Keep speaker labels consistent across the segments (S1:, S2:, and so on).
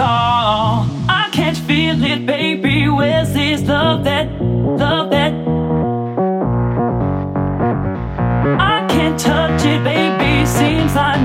S1: call. I can't feel it, baby. Where's this love that, love that? I can't touch it, baby. Seems like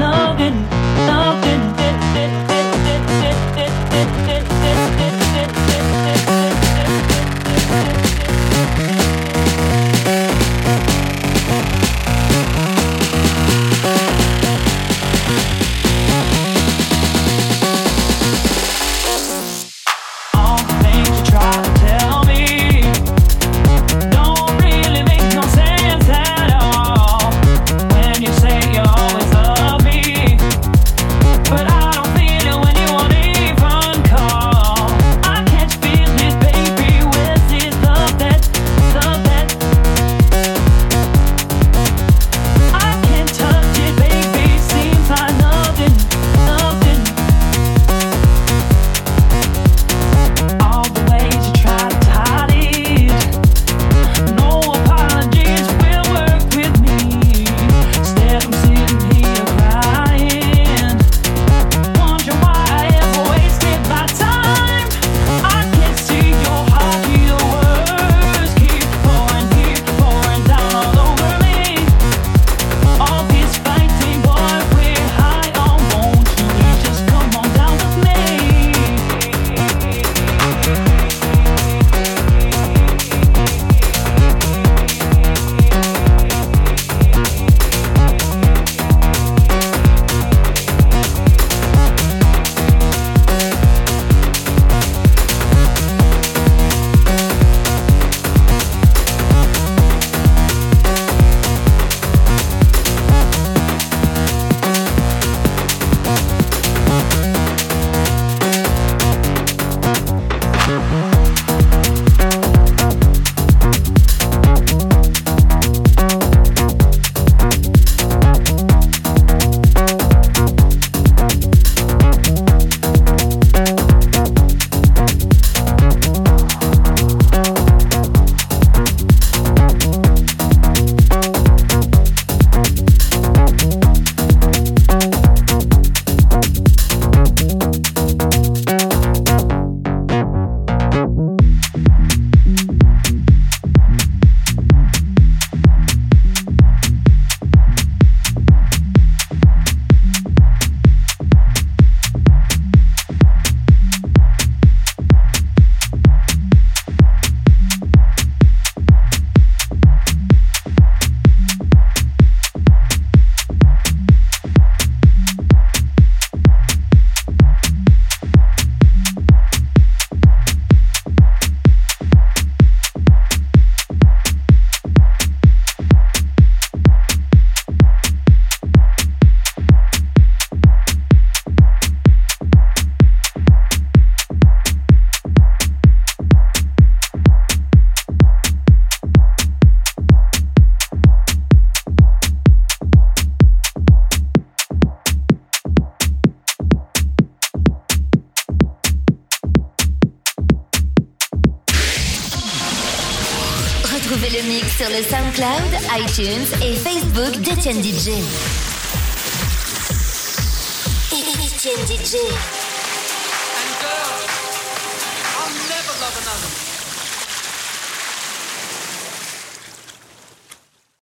S2: iTunes